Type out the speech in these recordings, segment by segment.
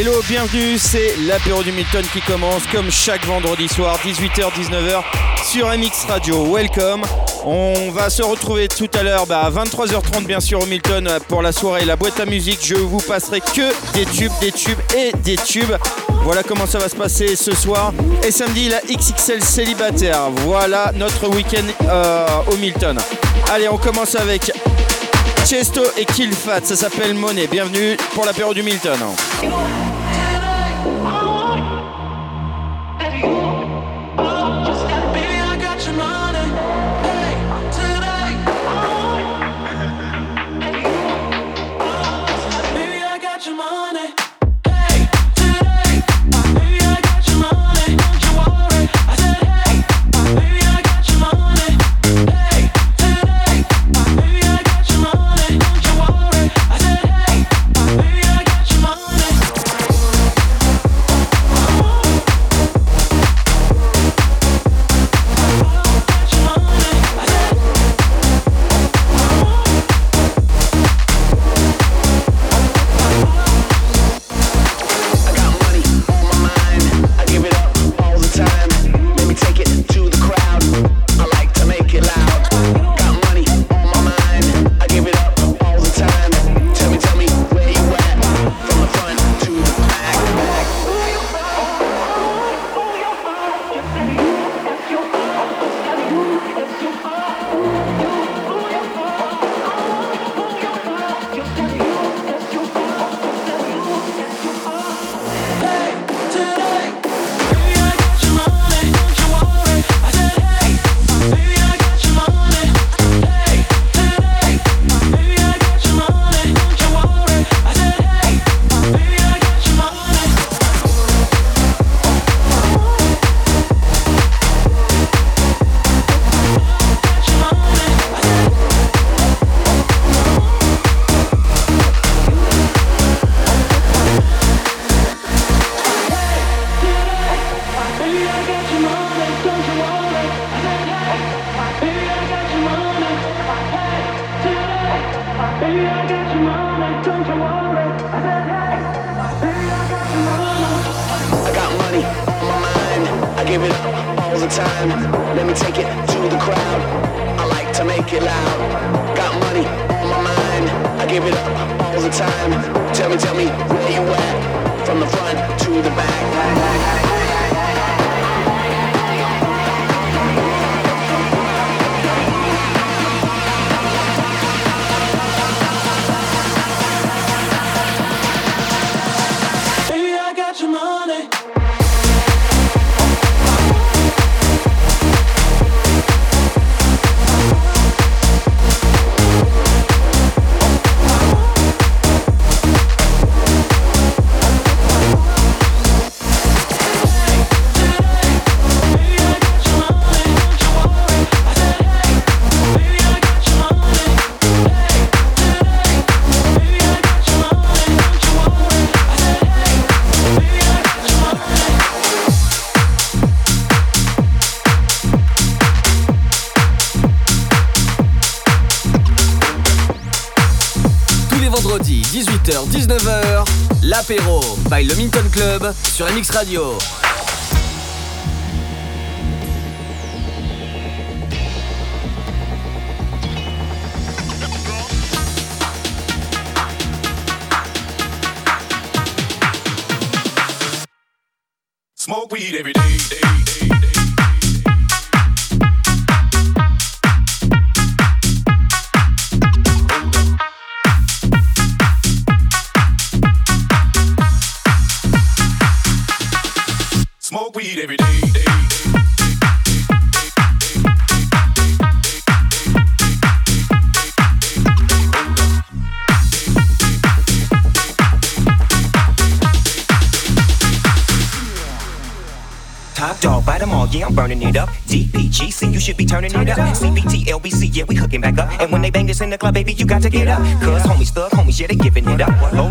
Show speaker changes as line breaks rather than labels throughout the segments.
Hello, bienvenue, c'est l'apéro du Milton qui commence comme chaque vendredi soir, 18h-19h sur MX Radio. Welcome. On va se retrouver tout à l'heure bah, à 23h30 bien sûr au Milton pour la soirée La boîte à musique. Je vous passerai que des tubes, des tubes et des tubes. Voilà comment ça va se passer ce soir. Et samedi, la XXL célibataire. Voilà notre week-end euh, au Milton. Allez, on commence avec Chesto et Killfat. Ça s'appelle Monet. Bienvenue pour l'apéro du Milton.
By le Minton Club sur MX Radio.
Smoke weed every day.
in the club, baby, you got to get up. Cause homies, thug homies, yeah, they giving it up. Low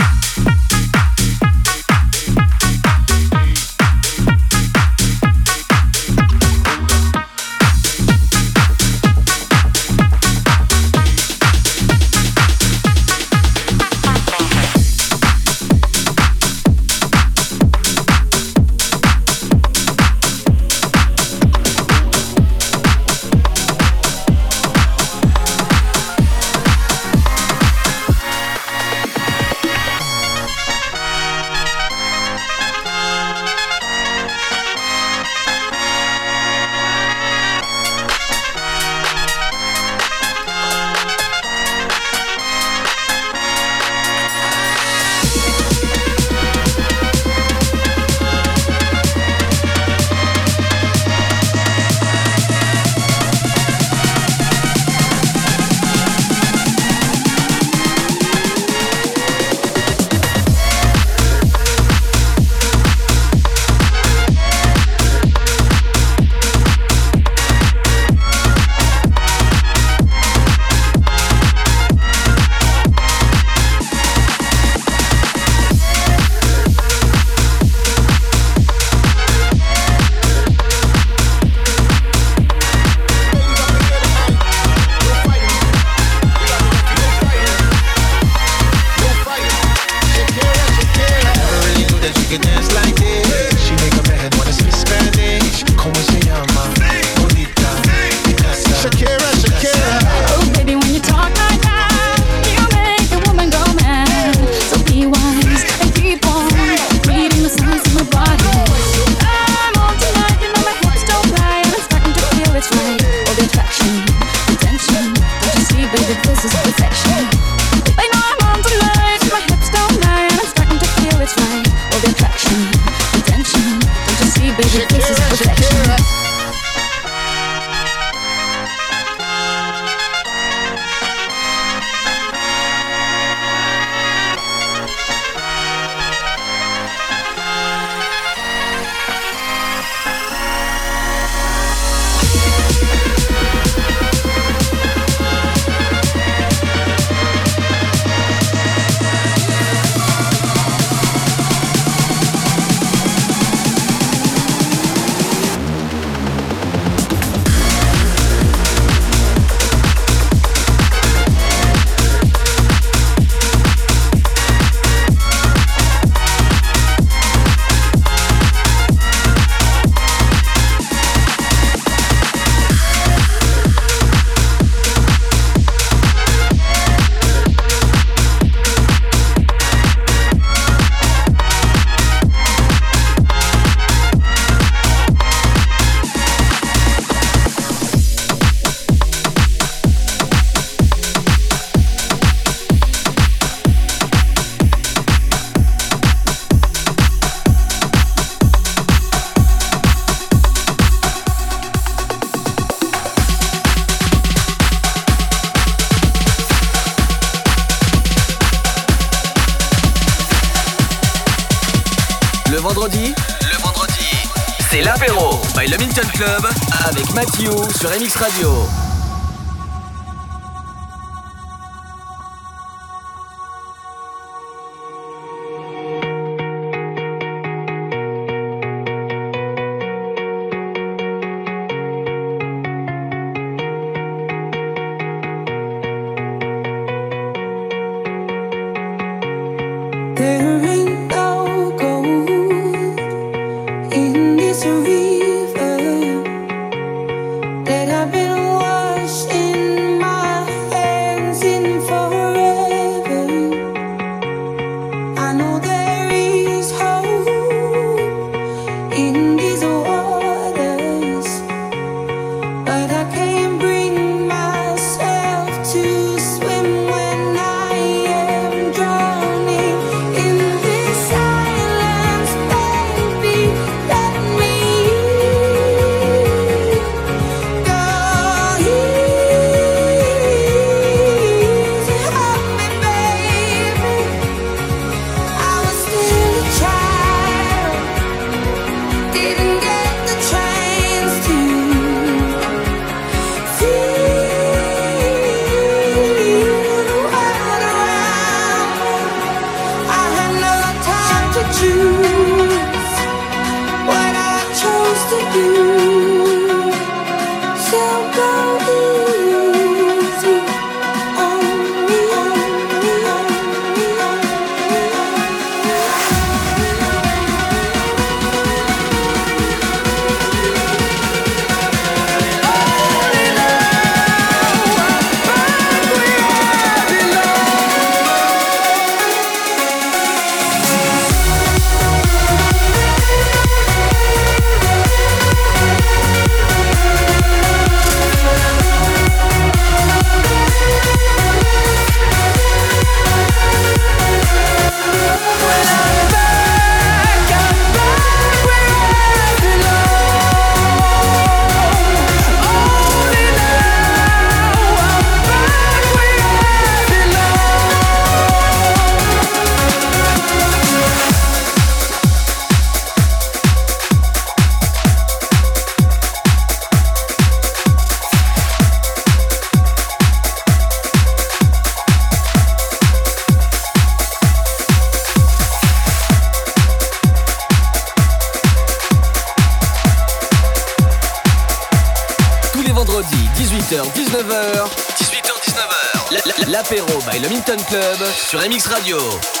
Club sur MX Radio.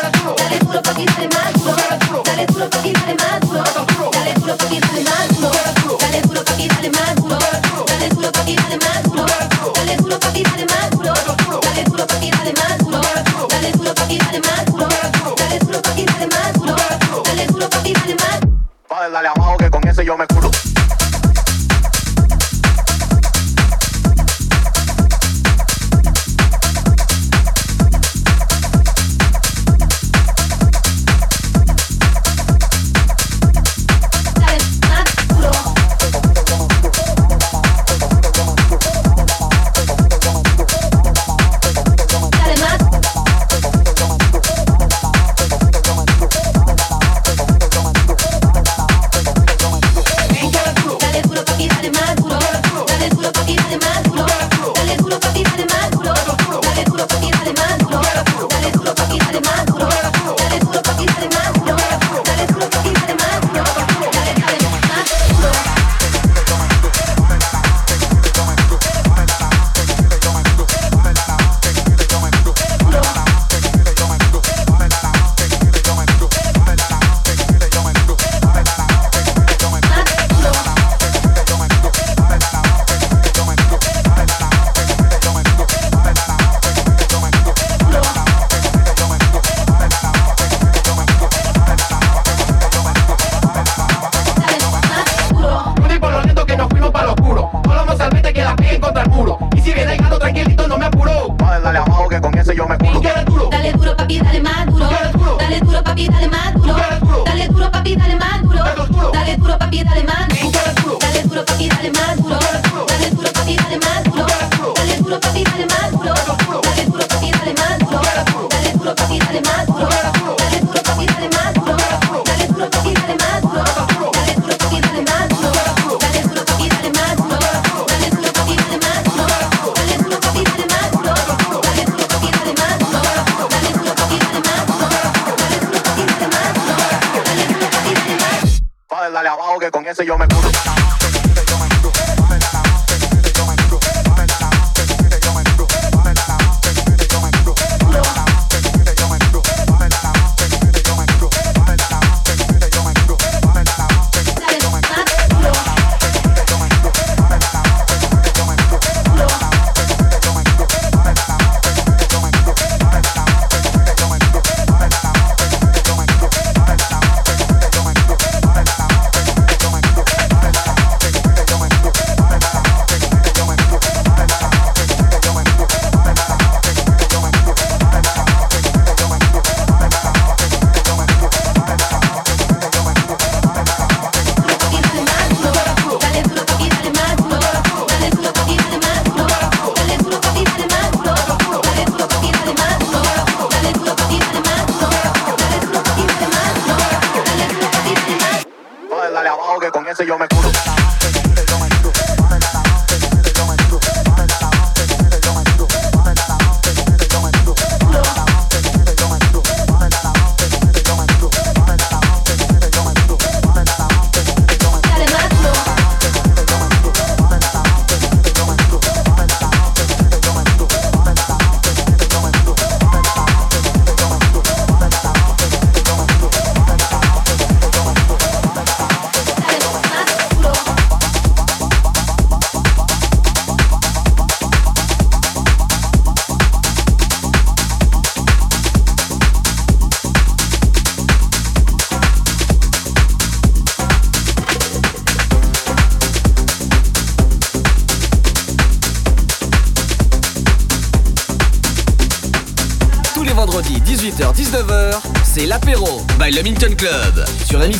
Le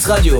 Radio.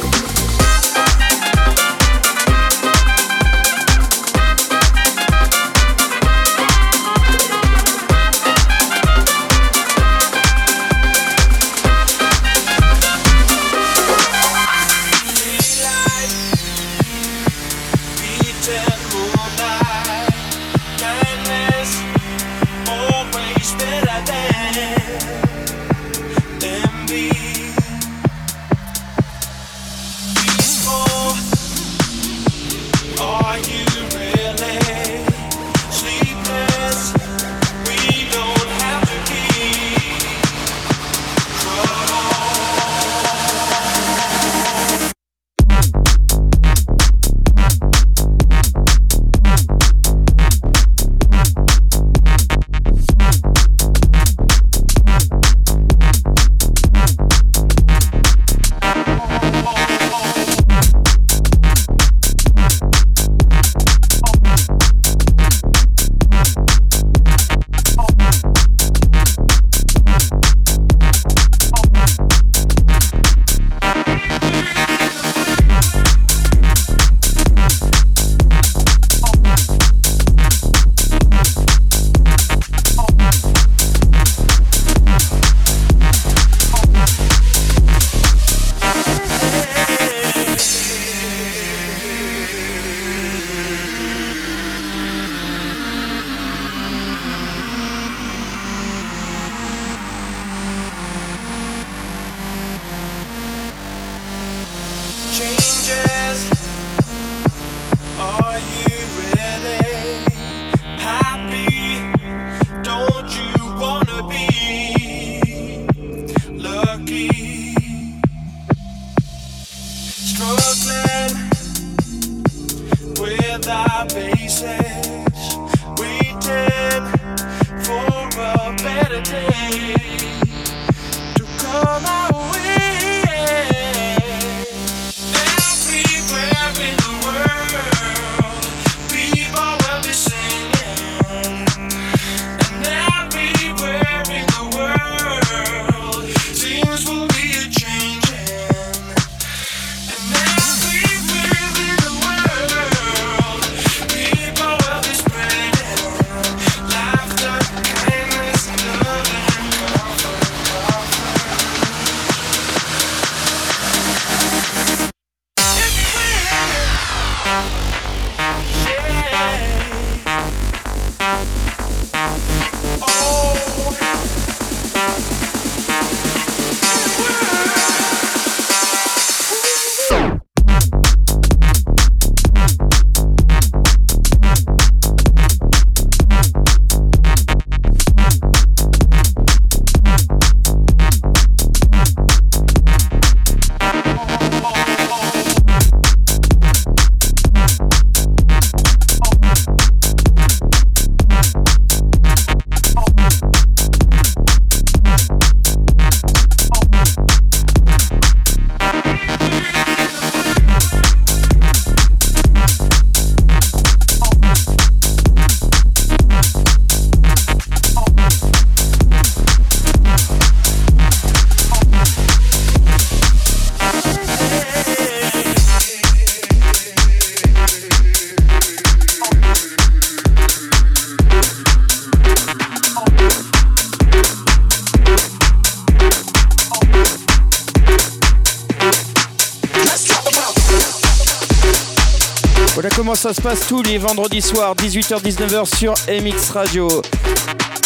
Se passe tous les vendredis soirs, 18h-19h sur MX Radio.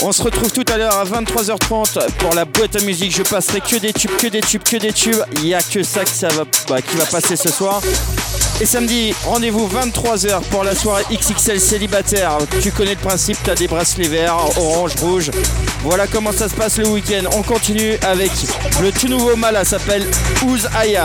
On se retrouve tout à l'heure à 23h30 pour la boîte à musique. Je passerai que des tubes, que des tubes, que des tubes. Il n'y a que ça, bah, qui va passer ce soir. Et samedi, rendez-vous 23h pour la soirée XXL célibataire. Tu connais le principe, tu as des bracelets verts, orange, rouge. Voilà comment ça se passe le week-end. On continue avec le tout nouveau Mala, s'appelle Who's I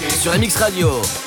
sur MX Radio.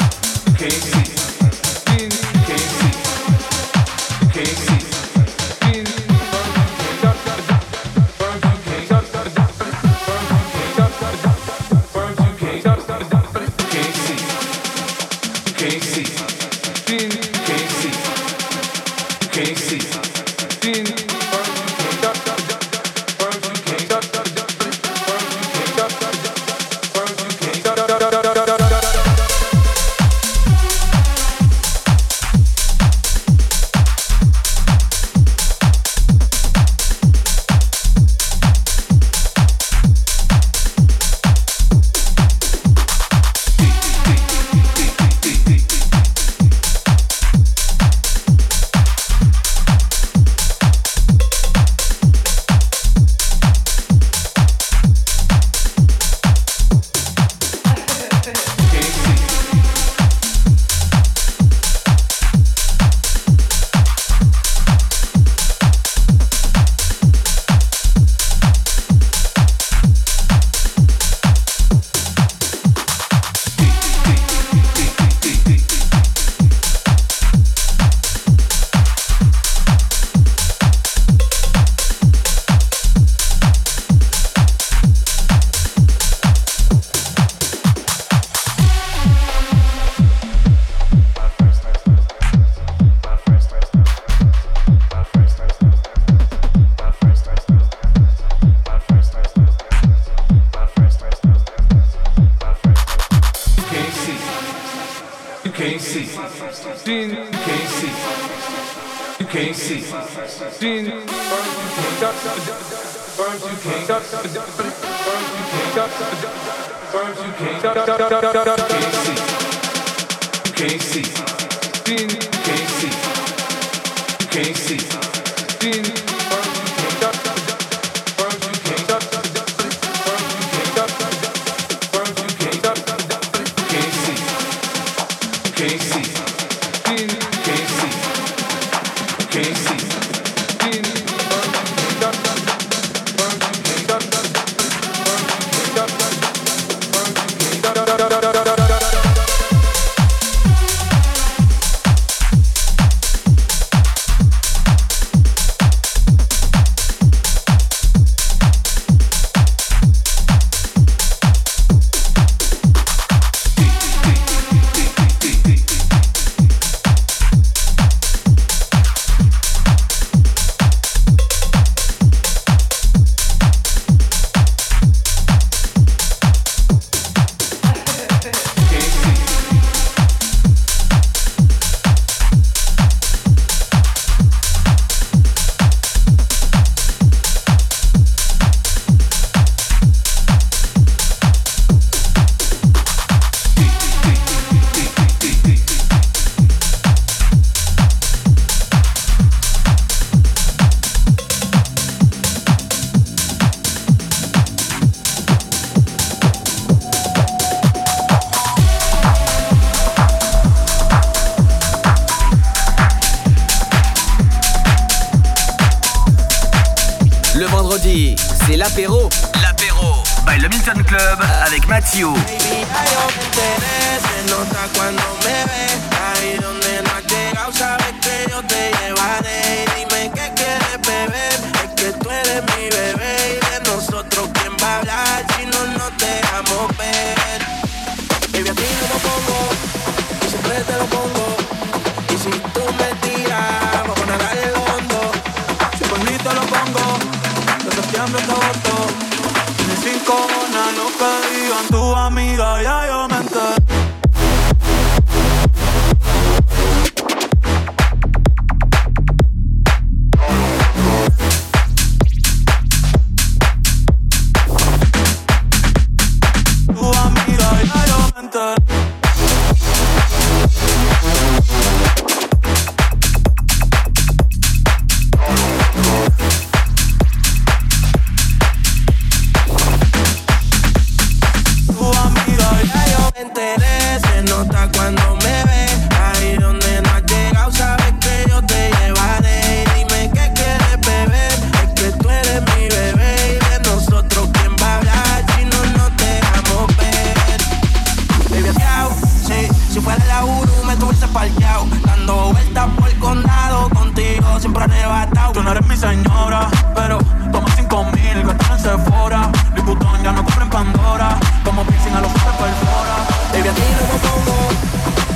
Dando vueltas por el condado, contigo siempre arrebatado. Tú no eres mi señora, pero toma cinco mil, gastar en Sephora. Louis ya
no compra en Pandora, como piercing a los que perfora. Baby, a ti no me
pongo,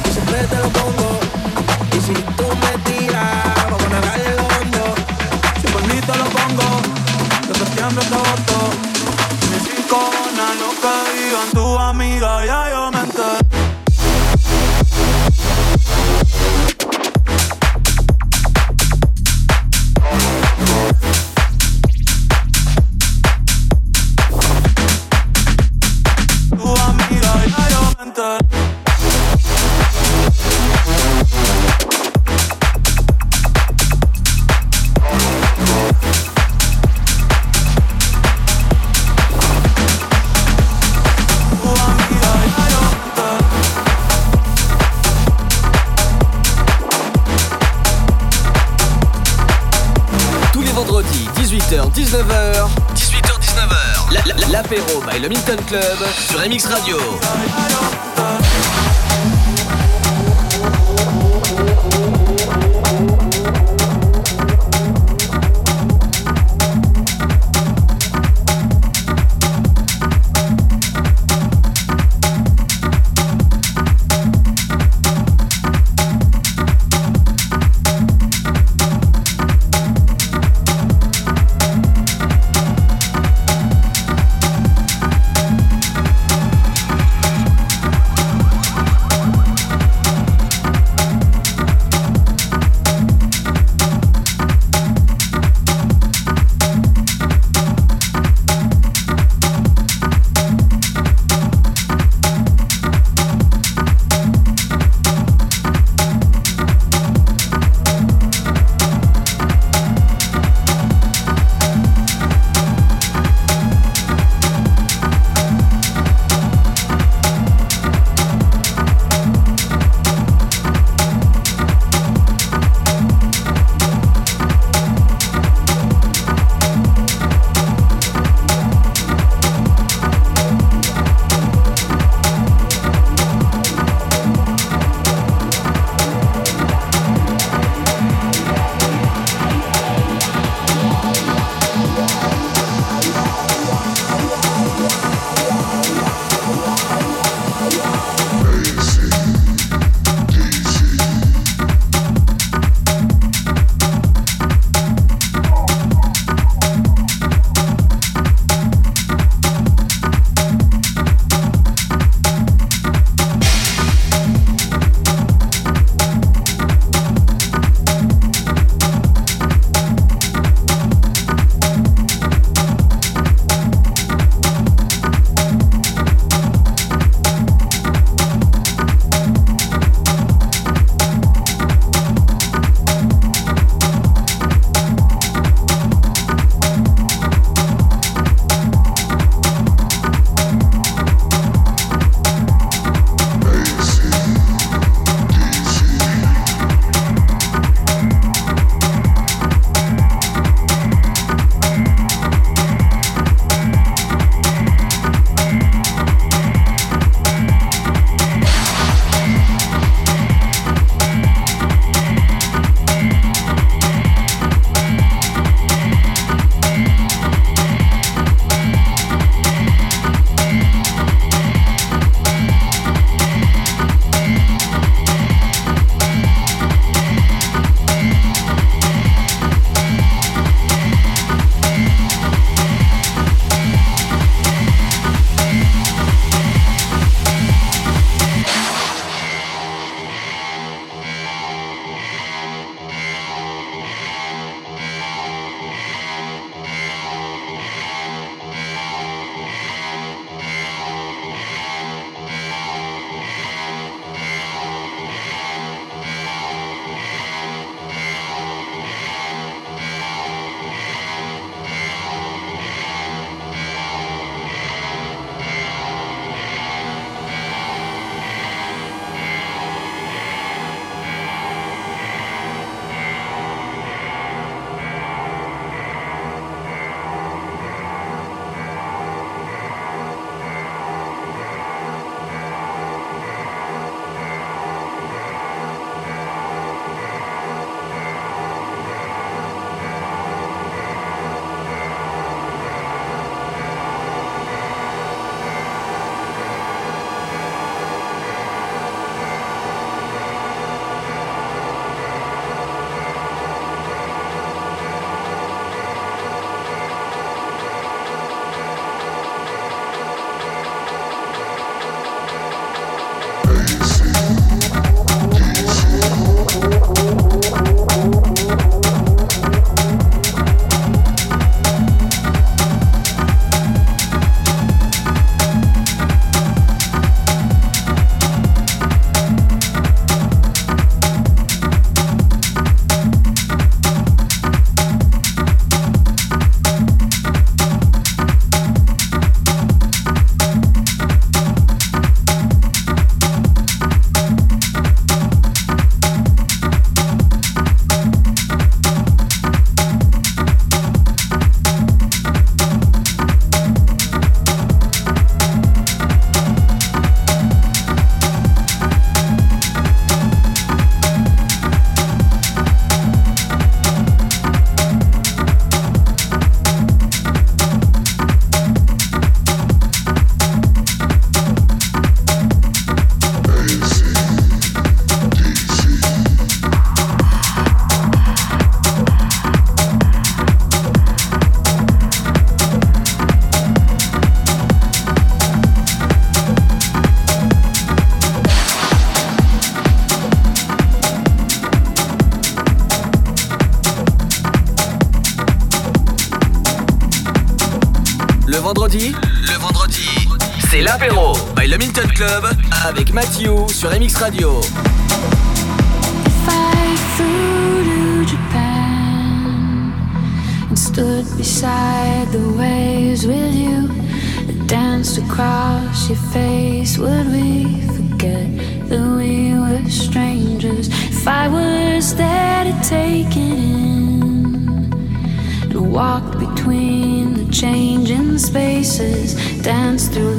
yo siempre te lo pongo. Y si Club sur MX Radio.
Sur MX Radio. Stood beside the waves with you, danced across your face, would we forget that we were strangers? If I was there to take it in and walk between the changing spaces, dance through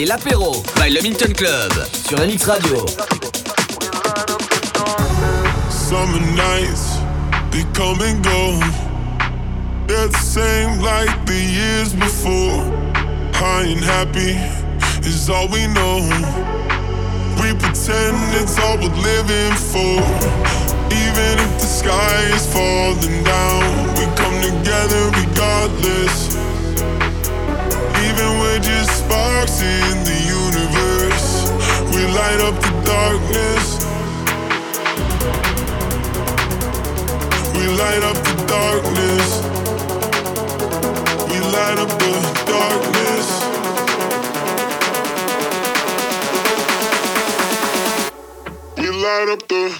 c'est l'apéro by le Milton Club sur MX Radio.
Summer nights, they come and go. They're the same like the years before. High and happy is all we know. We pretend it's all we're living for. Even if the sky is falling down, we come together regardless. We're just sparks in the universe, we light up the darkness. We light up the darkness. We light up the darkness. We light up the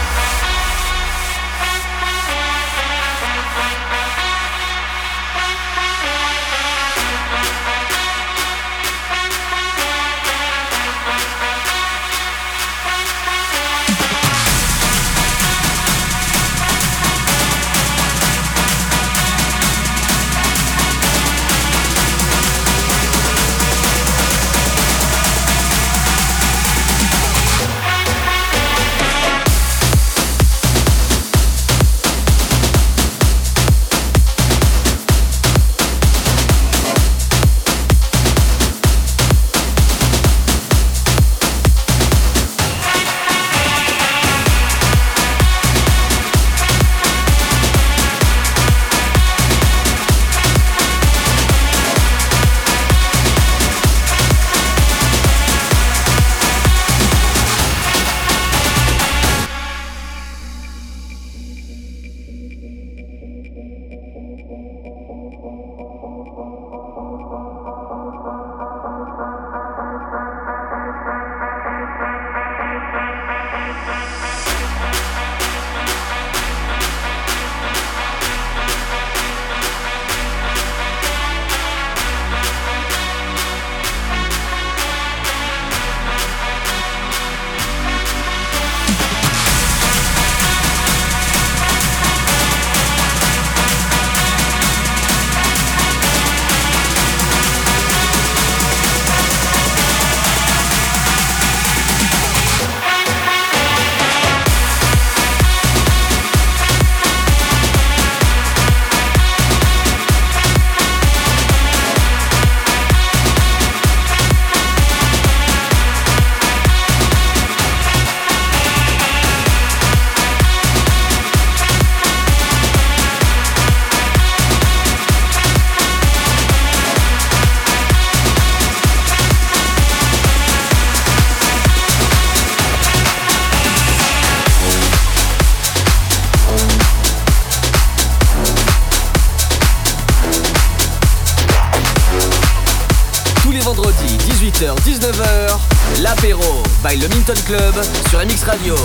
By le Milton Club sur MX Radio.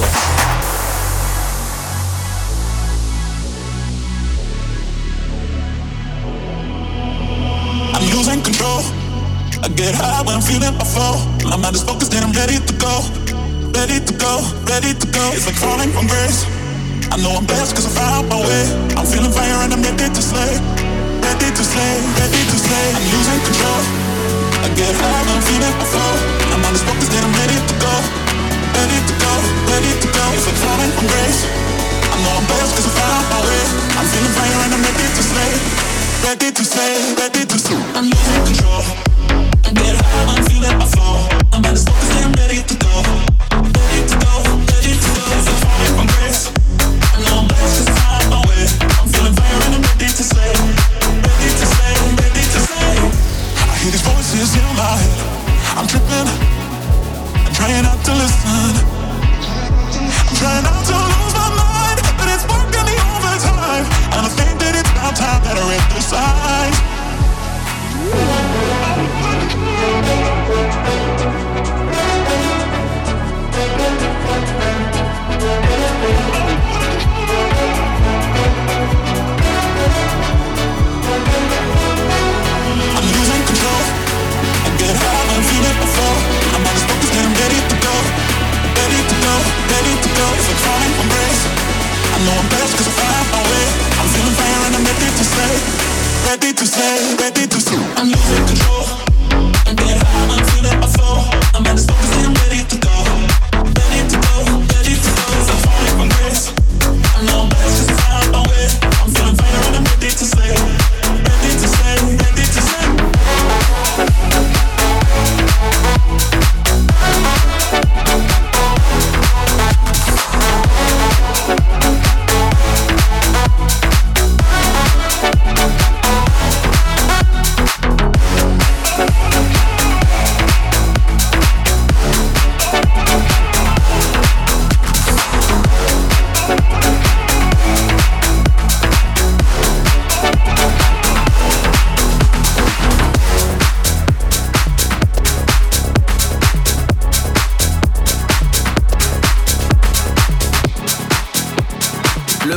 I'm losing control. I get high when I'm feeling my flow. My mind is focused and I'm ready to go. Ready to go, ready to go. It's like falling from grace. I know I'm blessed cause I found my way. I'm feeling fire and I'm ready to slay. Ready to slay, ready to slay. I'm losing control. I get high I'm feeling flow. Focused and I'm ready to go. Ready to go, ready to go. Like falling from grace. I I'm I found my way. I'm feeling fire and I'm ready to slay ready to say, ready to say. I'm losing control. I get high, I'm feeling my flow. I'm focus, I'm ready to go. Ready to go, ready to go. If I'm from grace, I I'm I'm on my way. I'm feeling fire and I'm ready to say, hear these voices in my head. I'm tripping. I'm trying not to listen. I'm trying not to lose my mind, but it's working the overtime. And I think that it's about time that I read the signs.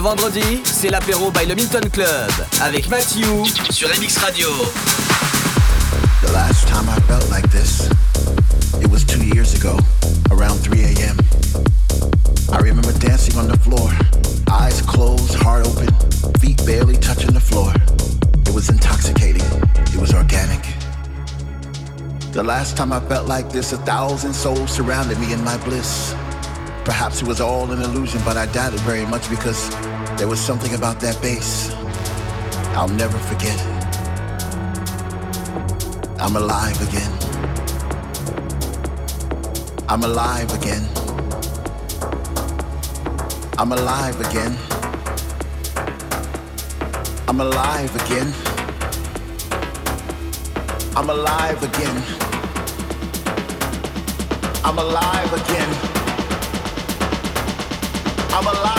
Vendredi, c'est l'apéro by le Milton Club avec Mathieu sur MX Radio.
The last time I felt like this, it was two years ago, around 3 a.m. I remember dancing on the floor, eyes closed, heart open, feet barely touching the floor. It was intoxicating, it was organic. The last time I felt like this, a thousand souls surrounded me in my bliss. Perhaps it was all an illusion, but I doubt it very much because there was something about that bass. I'll never forget. I'm alive again. I'm alive again. I'm alive again. I'm alive again. I'm alive again. I'm alive again. I'm alive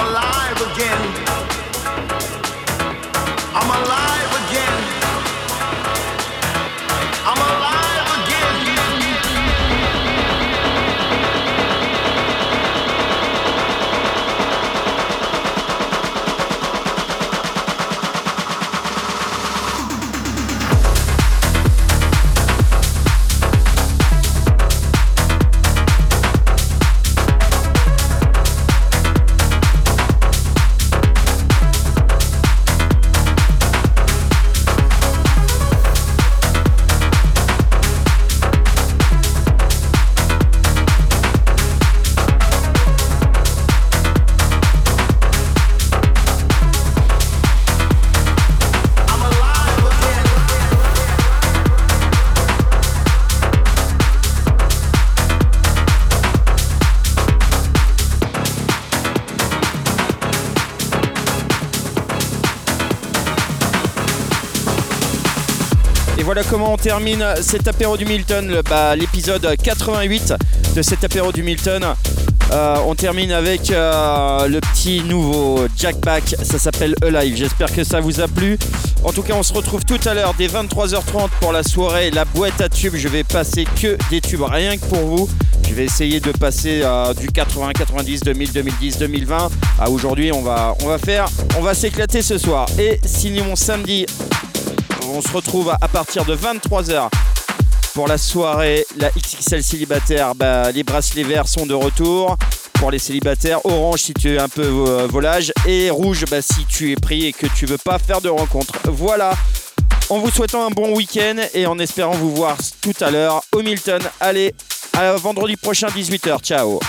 Alive again.
Comment on termine cet apéro du Milton, bah, l'épisode 88 de cet apéro du Milton. Euh, on termine avec euh, le petit nouveau Jack Back, ça s'appelle Alive. J'espère que ça vous a plu. En tout cas, on se retrouve tout à l'heure dès 23h30 pour la soirée La boîte à tubes. Je vais passer que des tubes, rien que pour vous. Je vais essayer de passer euh, du 80, 90, 2000, 2010, 2020 à aujourd'hui. On va, on va faire, on va s'éclater ce soir. Et sinon samedi, on se retrouve à partir de 23h pour la soirée. La XXL célibataire, bah, les bracelets verts sont de retour. Pour les célibataires, orange si tu es un peu euh, volage et rouge bah, si tu es pris et que tu veux pas faire de rencontre. Voilà. En vous souhaitant un bon week-end et en espérant vous voir tout à l'heure au Milton. Allez, à vendredi prochain 18h. Ciao.